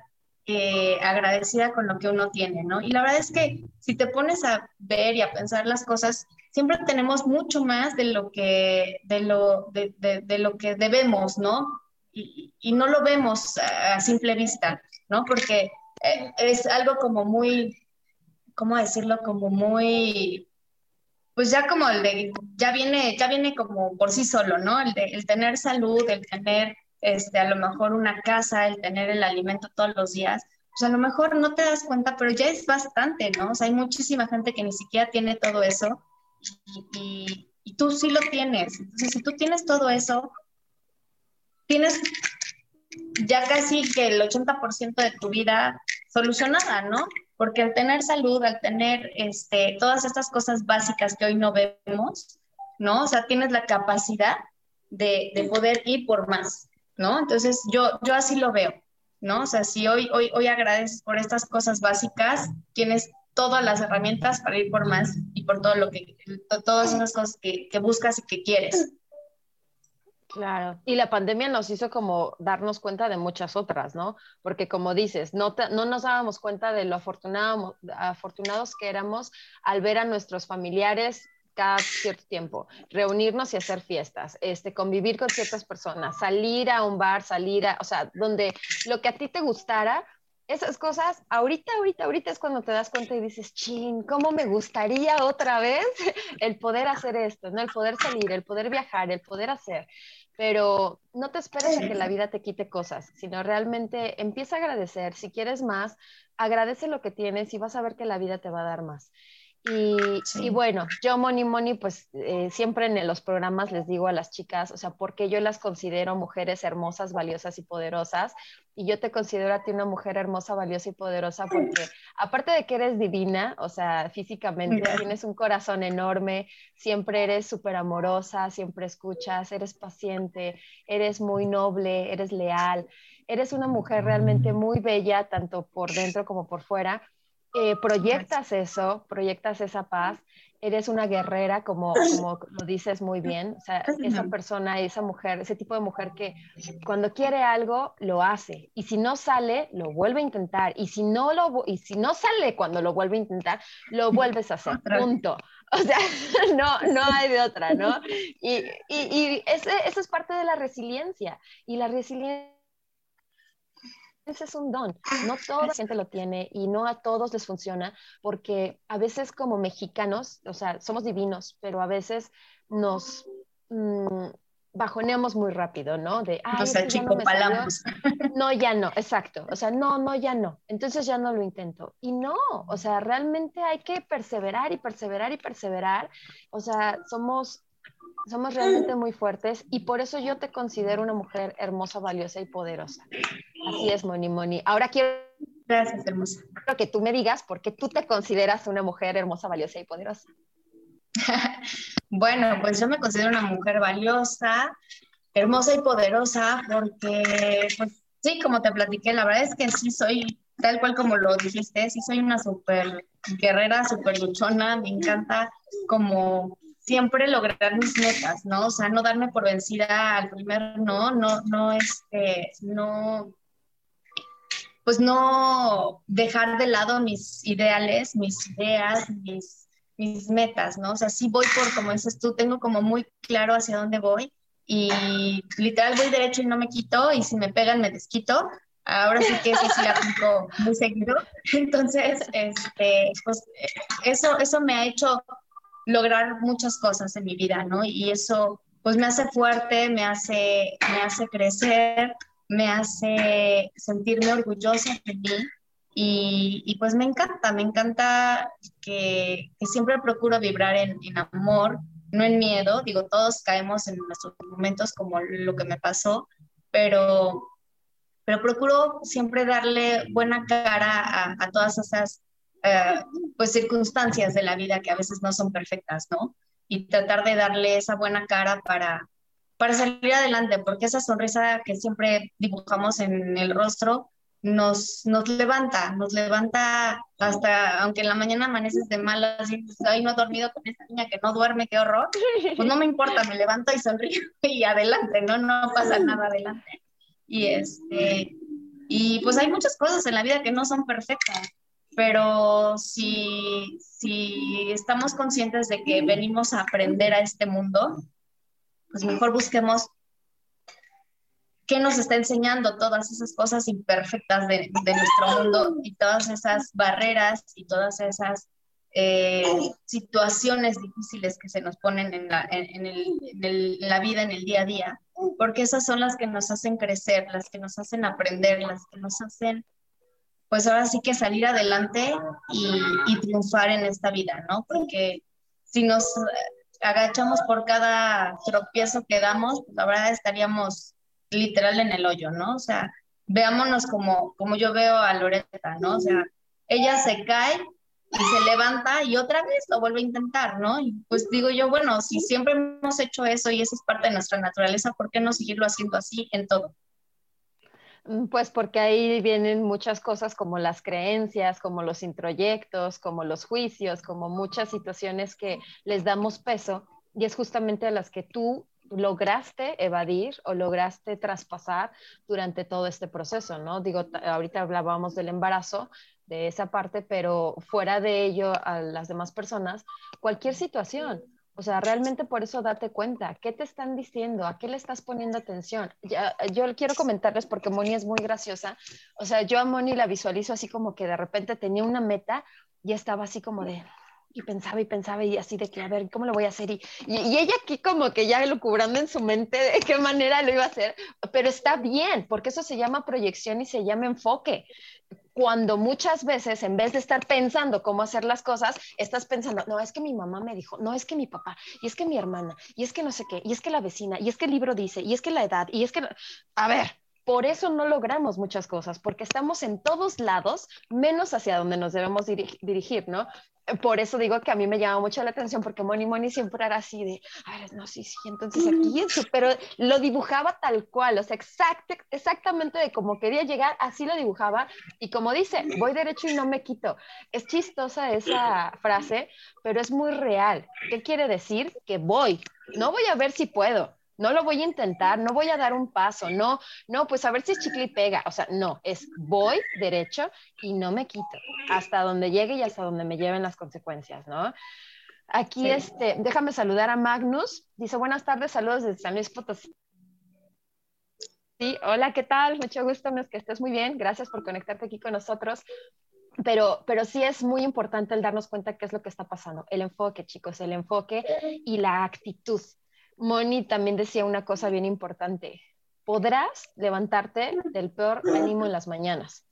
eh, agradecida con lo que uno tiene, ¿no? Y la verdad es que si te pones a ver y a pensar las cosas, siempre tenemos mucho más de lo que, de lo, de, de lo que debemos, ¿no? Y, no lo vemos a, simple vista, ¿no? Porque eh, es algo como muy, ¿cómo decirlo? Como muy, pues ya como el de, ya viene, ya viene como por sí solo, ¿no? El de el tener salud, el tener, este, a lo mejor una casa, el tener el alimento todos los días, pues a lo mejor no te das cuenta, pero ya es bastante, ¿no? O sea, hay muchísima gente que ni siquiera tiene todo eso y, y tú sí lo tienes. Entonces, si tú tienes todo eso, tienes ya casi que el 80% de tu vida solucionada, ¿no? Porque al tener salud, al tener este, todas estas cosas básicas que hoy no vemos, ¿no? O sea, tienes la capacidad de, de, poder ir por más, ¿no? Entonces, yo, yo así lo veo, ¿no? O sea, si hoy, hoy, hoy agradeces por estas cosas básicas, tienes todas las herramientas para ir por más y por todo lo que, todas esas cosas que, que buscas y que quieres. Claro, y la pandemia nos hizo como darnos cuenta de muchas otras, ¿no? Porque como dices, no, no nos dábamos cuenta de lo afortunado, afortunados que éramos al ver a nuestros familiares cada cierto tiempo, reunirnos y hacer fiestas, este, convivir con ciertas personas, salir a un bar, salir a, o sea, donde lo que a ti te gustara, esas cosas, ahorita, ahorita, ahorita es cuando te das cuenta y dices, chin, ¿cómo me gustaría otra vez el poder hacer esto, ¿no? El poder salir, el poder viajar, el poder hacer pero no te esperes a que la vida te quite cosas, sino realmente empieza a agradecer. Si quieres más, agradece lo que tienes y vas a ver que la vida te va a dar más. Y, bueno, yo Moni Moni, pues eh, siempre en los programas les digo a las chicas, o sea, porque yo las considero mujeres hermosas, valiosas y poderosas. Y yo te considero a ti una mujer hermosa, valiosa y poderosa porque aparte de que eres divina, o sea, físicamente tienes un corazón enorme, siempre eres súper amorosa, siempre escuchas, eres paciente, eres muy noble, eres leal, eres una mujer realmente muy bella, tanto por dentro como por fuera eh, proyectas eso, proyectas esa paz, eres una guerrera, como, como lo dices muy bien, o sea, esa persona, esa mujer, ese tipo de mujer que cuando quiere algo, lo hace, y si no sale, lo vuelve a intentar, y si no, lo, y si no sale cuando lo vuelve a intentar, lo vuelves a [laughs] hacer, punto. [laughs] O sea, [laughs] no, no hay de otra, ¿no? Y, y, y ese, eso es parte de la resiliencia, y la resiliencia es un don. No toda la gente lo tiene y no a todos les funciona porque a veces como mexicanos, o sea, somos divinos, pero a veces nos mm, bajoneamos muy rápido, ¿no? De, ay, no, no, ya no, exacto. O sea, no, no, ya no. Entonces ya no lo intento. Y no, o sea, realmente hay que perseverar y perseverar y perseverar. O sea, somos somos realmente muy fuertes y por eso yo te considero una mujer hermosa, valiosa y poderosa. Así es, Moni Moni. Ahora quiero Gracias, hermosa. que tú me digas por qué tú te consideras una mujer hermosa, valiosa y poderosa. [laughs] bueno, pues yo me considero una mujer valiosa, hermosa y poderosa porque, pues sí, como te platiqué, la verdad es que sí soy, tal cual como lo dijiste, sí soy una súper guerrera, súper luchona, me encanta como siempre lograr mis metas, ¿no? O sea, no darme por vencida al primer no, no, no, este, no, pues no dejar de lado mis ideales, mis ideas, mis, mis metas, ¿no? O sea, sí voy por, como dices tú, tengo como muy claro hacia dónde voy y literal voy derecho y no me quito y si me pegan me desquito. Ahora sí que eso sí la aplico muy seguido. [laughs] Entonces, este, pues eso, eso me ha hecho lograr muchas cosas en mi vida, ¿no? Y eso pues me hace fuerte, me hace, me hace crecer, me hace sentirme orgullosa de mí y, pues me encanta, me encanta que, siempre procuro vibrar en, amor, no en miedo, digo, todos caemos en nuestros momentos como lo que me pasó, pero, pero procuro siempre darle buena cara a todas esas eh, pues circunstancias de la vida que a veces no son perfectas, ¿no? Y tratar de darle esa buena cara para, para salir adelante, porque esa sonrisa que siempre dibujamos en el rostro nos, nos levanta, nos levanta hasta, aunque en la mañana amaneces de malas y ay, no he dormido con esta niña que no duerme, qué horror, pues no me importa, me levanto y sonrío [laughs] y adelante, ¿no? No pasa nada adelante. Y este, y pues hay muchas cosas en la vida que no son perfectas pero si, si estamos conscientes de que venimos a aprender a este mundo, pues mejor busquemos qué nos está enseñando todas esas cosas imperfectas de, nuestro mundo y todas esas barreras y todas esas eh, situaciones difíciles que se nos ponen en la, en la vida, en el día a día, porque esas son las que nos hacen crecer, las que nos hacen aprender, las que nos hacen pues ahora sí que salir adelante y, triunfar en esta vida, ¿no? Porque si nos agachamos por cada tropiezo que damos, pues la verdad estaríamos literal en el hoyo, ¿no? O sea, veámonos como, como yo veo a Loreta, ¿no? O sea, ella se cae y se levanta y otra vez lo vuelve a intentar, ¿no? Y pues digo yo, bueno, si siempre hemos hecho eso y eso es parte de nuestra naturaleza, ¿por qué no seguirlo haciendo así en todo? Mm, pues porque ahí vienen muchas cosas como las creencias, como los introyectos, como los juicios, como muchas situaciones que les damos peso y es justamente a las que tú lograste evadir o lograste traspasar durante todo este proceso, ¿no? Digo, ahorita hablábamos del embarazo, de esa parte, pero fuera de ello, a las demás personas, cualquier situación, o sea, realmente por eso date cuenta, ¿qué te están diciendo? ¿A qué le estás poniendo atención? Ya, yo quiero comentarles porque Moni es muy graciosa. O sea, yo a Moni la visualizo así como que de repente tenía una meta y estaba así como de, y pensaba y pensaba y así de que, a ver, ¿cómo lo voy a hacer? Y, y, ella aquí como que ya lo cubrando en su mente de qué manera lo iba a hacer, pero está bien, porque eso se llama proyección y se llama enfoque cuando muchas veces en vez de estar pensando cómo hacer las cosas, estás pensando, no, es que mi mamá me dijo, no, es que mi papá, y es que mi hermana, y es que no sé qué, y es que la vecina, y es que el libro dice, y es que la edad, y es que, a ver, por eso no logramos muchas cosas, porque estamos en todos lados, menos hacia donde nos debemos dirigir, ¿no? Por eso digo que a mí me llama mucho la atención, porque Moni Moni siempre era así de, a ver, no, sí, sí, entonces aquí eso, pero lo dibujaba tal cual, o sea, exactamente de cómo quería llegar, así lo dibujaba, y como dice, voy derecho y no me quito. Es chistosa esa frase, pero es muy real. ¿Qué quiere decir? Que voy, no voy a ver si puedo, no lo voy a intentar, no voy a dar un paso, no, no, pues a ver si es chicle y pega, o sea, no, es voy derecho y no me quito hasta donde llegue y hasta donde me lleven las consecuencias, ¿no? Aquí, este, déjame saludar a Magnus, dice buenas tardes, saludos desde San Luis Potosí. Sí, hola, ¿qué tal? Mucho gusto, que estés muy bien, gracias por conectarte aquí con nosotros. Pero, pero sí es muy importante el darnos cuenta qué es lo que está pasando. El enfoque, chicos, el enfoque y la actitud. Moni también decía una cosa bien importante. Podrás levantarte del peor ánimo en las mañanas.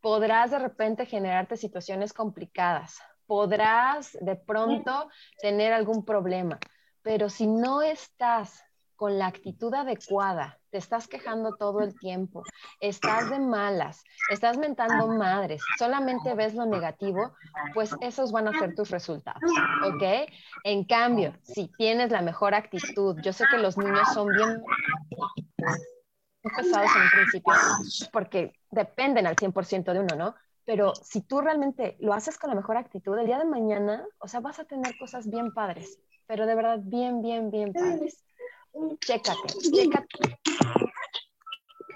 Podrás de repente generarte situaciones complicadas. Podrás de pronto tener algún problema. Pero si no estás con la actitud adecuada, te estás quejando todo el tiempo, estás de malas, estás mentando madres, solamente ves lo negativo, pues esos van a ser tus resultados, ¿ok? En cambio, si tienes la mejor actitud, yo sé que los niños son bien pesados en principio, porque dependen al 100% de uno, ¿no? Pero si tú realmente lo haces con la mejor actitud, el día de mañana, o sea, vas a tener cosas bien padres, pero de verdad bien, bien, bien padres. Chécate, chécate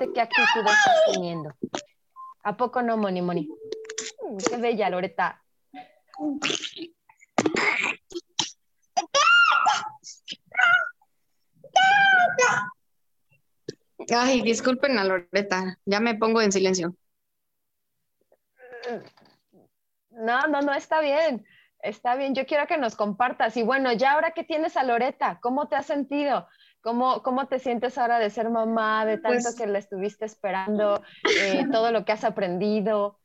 qué actitud estás teniendo. ¿A poco no, Moni Moni? Qué bella, Loreta. Ay, disculpen a Loreta, ya me pongo en silencio. No, no, no, está bien. Está bien, yo quiero que nos compartas. Y bueno, ya ahora que tienes a Loreta, ¿cómo te has sentido? ¿Cómo, ¿Cómo te sientes ahora de ser mamá, de tanto pues que la estuviste esperando, eh, todo lo que has aprendido?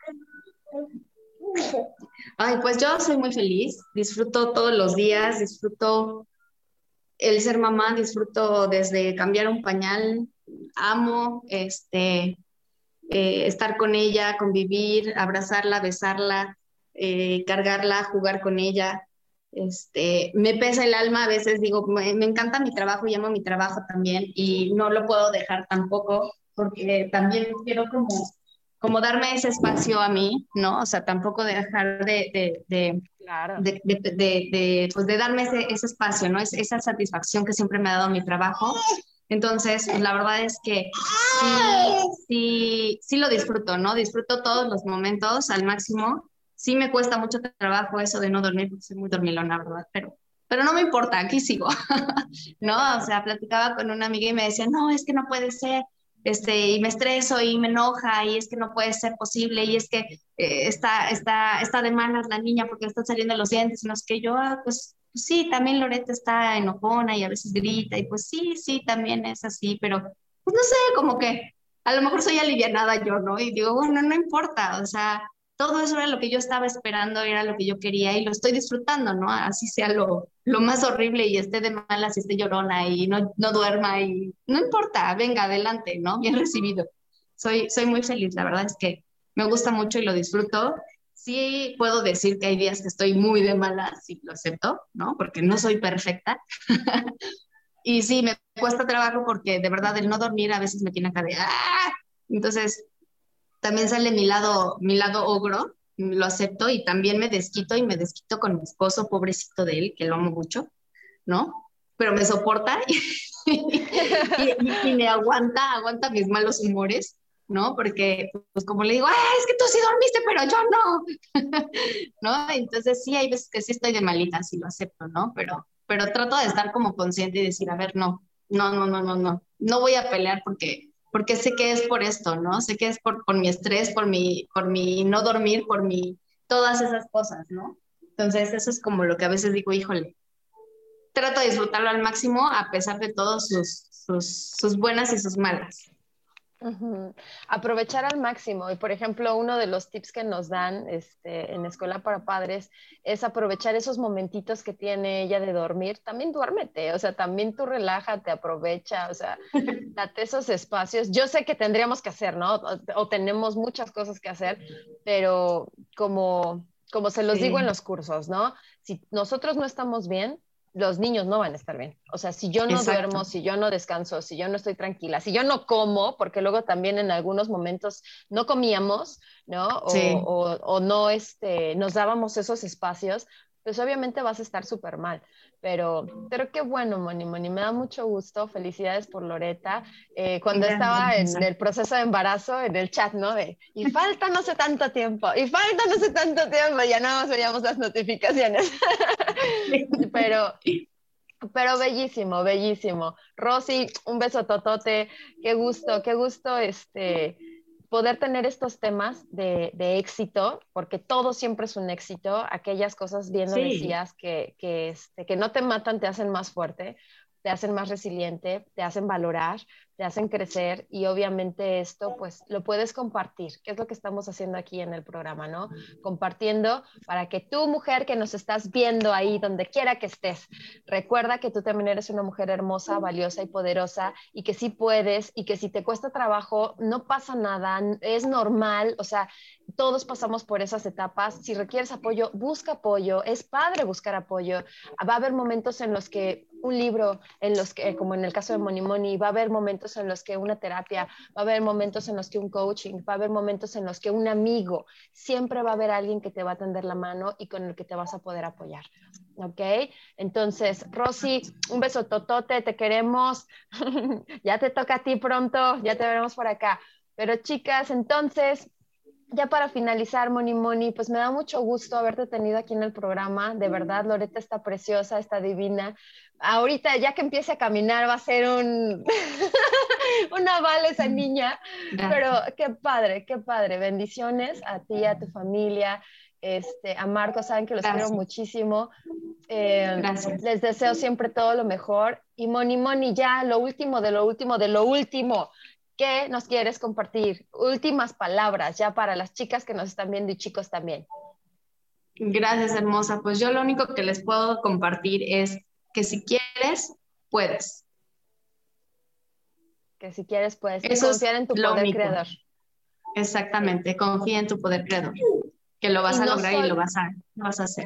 Ay, pues yo soy muy feliz, disfruto todos los días, disfruto el ser mamá, disfruto desde cambiar un pañal, amo este, eh, estar con ella, convivir, abrazarla, besarla, eh, cargarla, jugar con ella. Este, me pesa el alma, a veces digo, me, encanta mi trabajo y amo mi trabajo también y no lo puedo dejar tampoco porque también quiero como, como darme ese espacio a mí, ¿no? O sea, tampoco dejar de, de, de, claro. de, de pues de darme ese, ese espacio, ¿no? Es, esa satisfacción que siempre me ha dado mi trabajo. Entonces, pues, la verdad es que sí, sí, sí lo disfruto, ¿no? Disfruto todos los momentos al máximo sí me cuesta mucho trabajo eso de no dormir, porque soy muy dormilona, ¿verdad? Pero, pero no me importa, aquí sigo, [laughs] ¿no? O sea, platicaba con una amiga y me decía, no, es que no puede ser, este, y me estreso y me enoja, y es que no puede ser posible, y es que eh, está, está, está de malas la niña porque le están saliendo los dientes, y no sé qué, yo, ah, pues, pues sí, también Loreta está enojona y a veces grita, y pues sí, sí, también es así, pero pues no sé, como que a lo mejor soy alivianada yo, ¿no? Y digo, bueno, no importa, o sea, todo eso era lo que yo estaba esperando, era lo que yo quería y lo estoy disfrutando, ¿no? Así sea lo, lo más horrible y esté de malas y esté llorona y no, no duerma y no importa, venga, adelante, ¿no? Bien recibido. Soy, soy muy feliz, la verdad es que me gusta mucho y lo disfruto. Sí puedo decir que hay días que estoy muy de malas, sí lo acepto, ¿no? Porque no soy perfecta. [laughs] y sí, me cuesta trabajo porque de verdad el no dormir a veces me tiene acá de ¡ah! Entonces, también sale mi lado, mi lado ogro, lo acepto y también me desquito y me desquito con mi esposo, pobrecito de él, que lo amo mucho, ¿no? Pero me soporta [laughs] y, me aguanta, aguanta mis malos humores, ¿no? Porque, pues como le digo, ¡ay, es que tú sí dormiste, pero yo no! [laughs] ¿No? Entonces sí, hay veces que sí estoy de malita, sí lo acepto, ¿no? Pero, pero trato de estar como consciente y decir, a ver, no, no, no, no, no, no, no voy a pelear porque porque sé que es por esto, ¿no? Sé que es por, mi estrés, por mi, por mi no dormir, por mi, todas esas cosas, ¿no? Entonces, eso es como lo que a veces digo, híjole, trato de disfrutarlo al máximo a pesar de todas sus, sus, sus buenas y sus malas. Aprovechar al máximo. Y por ejemplo, uno de los tips que nos dan este, en Escuela para Padres es aprovechar esos momentitos que tiene ella de dormir. También duérmete, o sea, también tú relájate, aprovecha, o sea, [laughs] date esos espacios. Yo sé que tendríamos que hacer, ¿no? O, tenemos muchas cosas que hacer, pero como, como se los digo en los cursos, ¿no? Si nosotros no estamos bien, los niños no van a estar bien. O sea, si yo no duermo, si yo no descanso, si yo no estoy tranquila, si yo no como, porque luego también en algunos momentos no comíamos, ¿no? O, o, no este, nos dábamos esos espacios, pues obviamente vas a estar súper mal. Pero, pero qué bueno, Moni Moni, me da mucho gusto. Felicidades por Loreta. Eh, cuando estaba en el proceso de embarazo, en el chat, ¿no? De, y [laughs] falta no sé tanto tiempo, y falta no sé tanto tiempo, ya nada más veíamos las notificaciones. [laughs] pero, pero bellísimo, bellísimo. Rosy, un beso totote, qué gusto, qué gusto este poder tener estos temas de, éxito, porque todo siempre es un éxito, aquellas cosas bien lo decías que, que, este, que no te matan, te hacen más fuerte, te hacen más resiliente, te hacen valorar, te hacen crecer y obviamente esto pues lo puedes compartir, que es lo que estamos haciendo aquí en el programa, ¿no? Compartiendo para que tú mujer que nos estás viendo ahí donde quiera que estés, recuerda que tú también eres una mujer hermosa, valiosa y poderosa y que sí puedes y que si te cuesta trabajo no pasa nada, es normal, o sea, todos pasamos por esas etapas. Si requieres apoyo, busca apoyo. Es padre buscar apoyo. Va a haber momentos en los que un libro, en los que, como en el caso de Moni Moni, va a haber momentos en los que una terapia, va a haber momentos en los que un coaching, va a haber momentos en los que un amigo, siempre va a haber alguien que te va a tender la mano y con el que te vas a poder apoyar. ¿Ok? Entonces, Rosy, un beso totote, te queremos. [laughs] ya te toca a ti pronto, ya te veremos por acá. Pero chicas, entonces, ya para finalizar, Moni Moni, pues me da mucho gusto haberte tenido aquí en el programa. De verdad, Loreta está preciosa, está divina. Ahorita, ya que empiece a caminar, va a ser un, [laughs] un aval esa niña. Pero qué padre, qué padre. Bendiciones a ti, a tu familia. Este, a Marco, saben que los quiero muchísimo. Eh, les deseo siempre todo lo mejor. Y Moni Moni, ya lo último, de lo último, de lo último. ¿Qué nos quieres compartir? Últimas palabras ya para las chicas que nos están viendo y chicos también. Gracias, hermosa. Pues yo lo único que les puedo compartir es que si quieres, puedes. Que si quieres, puedes. confiar en tu poder creador. Exactamente, confía en tu poder creador, que lo vas a lograr y lo vas a, lo vas a hacer.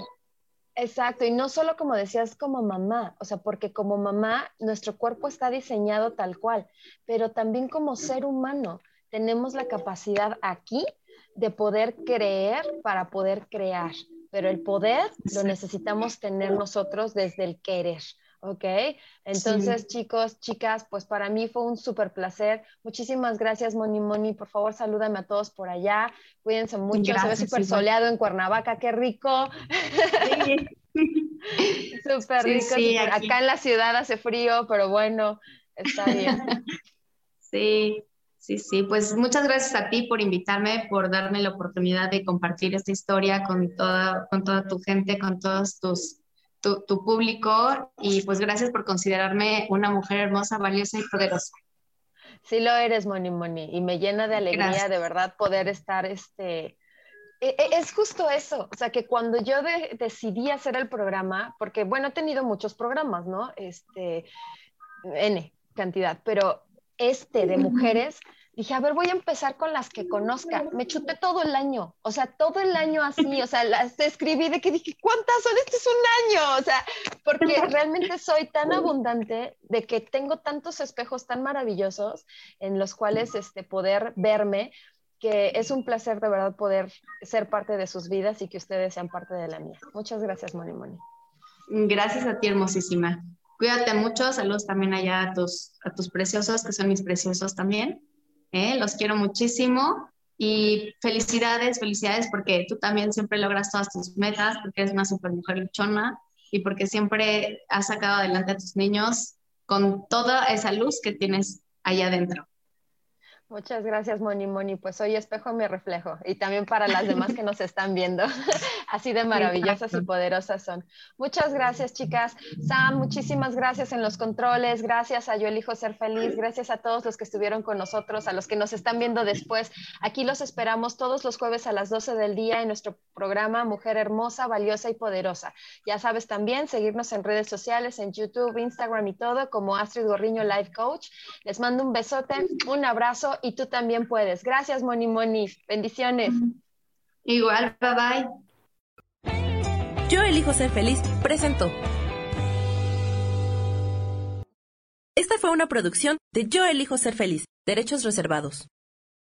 Exacto, y no solo como decías como mamá, o sea, porque como mamá nuestro cuerpo está diseñado tal cual, pero también como ser humano tenemos la capacidad aquí de poder creer para poder crear, pero el poder lo necesitamos tener nosotros desde el querer. ¿Ok? Entonces, chicos, chicas, pues para mí fue un súper placer. Muchísimas gracias, Moni Moni. Por favor, salúdame a todos por allá. Cuídense mucho. Se ve súper soleado en Cuernavaca, qué rico. [laughs] súper rico. Acá en la ciudad hace frío, pero bueno, está bien. [laughs] Sí, Sí, sí, pues muchas gracias a ti por invitarme, por darme la oportunidad de compartir esta historia con toda, con toda tu gente, con todos tus tu, público y pues gracias por considerarme una mujer hermosa, valiosa y poderosa. Sí lo eres, Moni Moni, y me llena de alegría de verdad poder estar, este, e, e, es justo eso, o sea, que cuando yo decidí hacer el programa, porque bueno, he tenido muchos programas, ¿no? Este, N cantidad, pero este de mujeres dije, a ver, voy a empezar con las que conozca. Me chuté todo el año, o sea, todo el año así, o sea, las escribí de que dije, ¿cuántas son? Este es un año, o sea, porque realmente soy tan abundante de que tengo tantos espejos tan maravillosos en los cuales este, poder verme, que es un placer de verdad poder ser parte de sus vidas y que ustedes sean parte de la mía. Muchas gracias, Moni Moni. Gracias a ti, hermosísima. Cuídate mucho, saludos también allá a tus, a tus preciosos, que son mis preciosos también. ¿Eh? los quiero muchísimo y felicidades, felicidades porque tú también siempre logras todas tus metas, porque eres una super mujer luchona y porque siempre has sacado adelante a tus niños con toda esa luz que tienes allá adentro. Muchas gracias, Moni Moni. Pues soy espejo mi reflejo. Y también para las demás que nos están viendo. [laughs] Así de maravillosas y poderosas son. Muchas gracias, chicas. Sam, muchísimas gracias en los controles. Gracias a Yo Elijo Ser Feliz. Gracias a todos los que estuvieron con nosotros, a los que nos están viendo después. Aquí los esperamos todos los jueves a las 12 del día en nuestro programa Mujer Hermosa, Valiosa y Poderosa. Ya sabes también seguirnos en redes sociales, en YouTube, Instagram y todo, como Astrid Gorriño Life Coach. Les mando un besote, un abrazo y tú también puedes. Gracias, Moni Moni. Bendiciones. Igual, bye bye. Yo elijo ser feliz, presentó. Esta fue una producción de Yo elijo ser feliz, derechos reservados.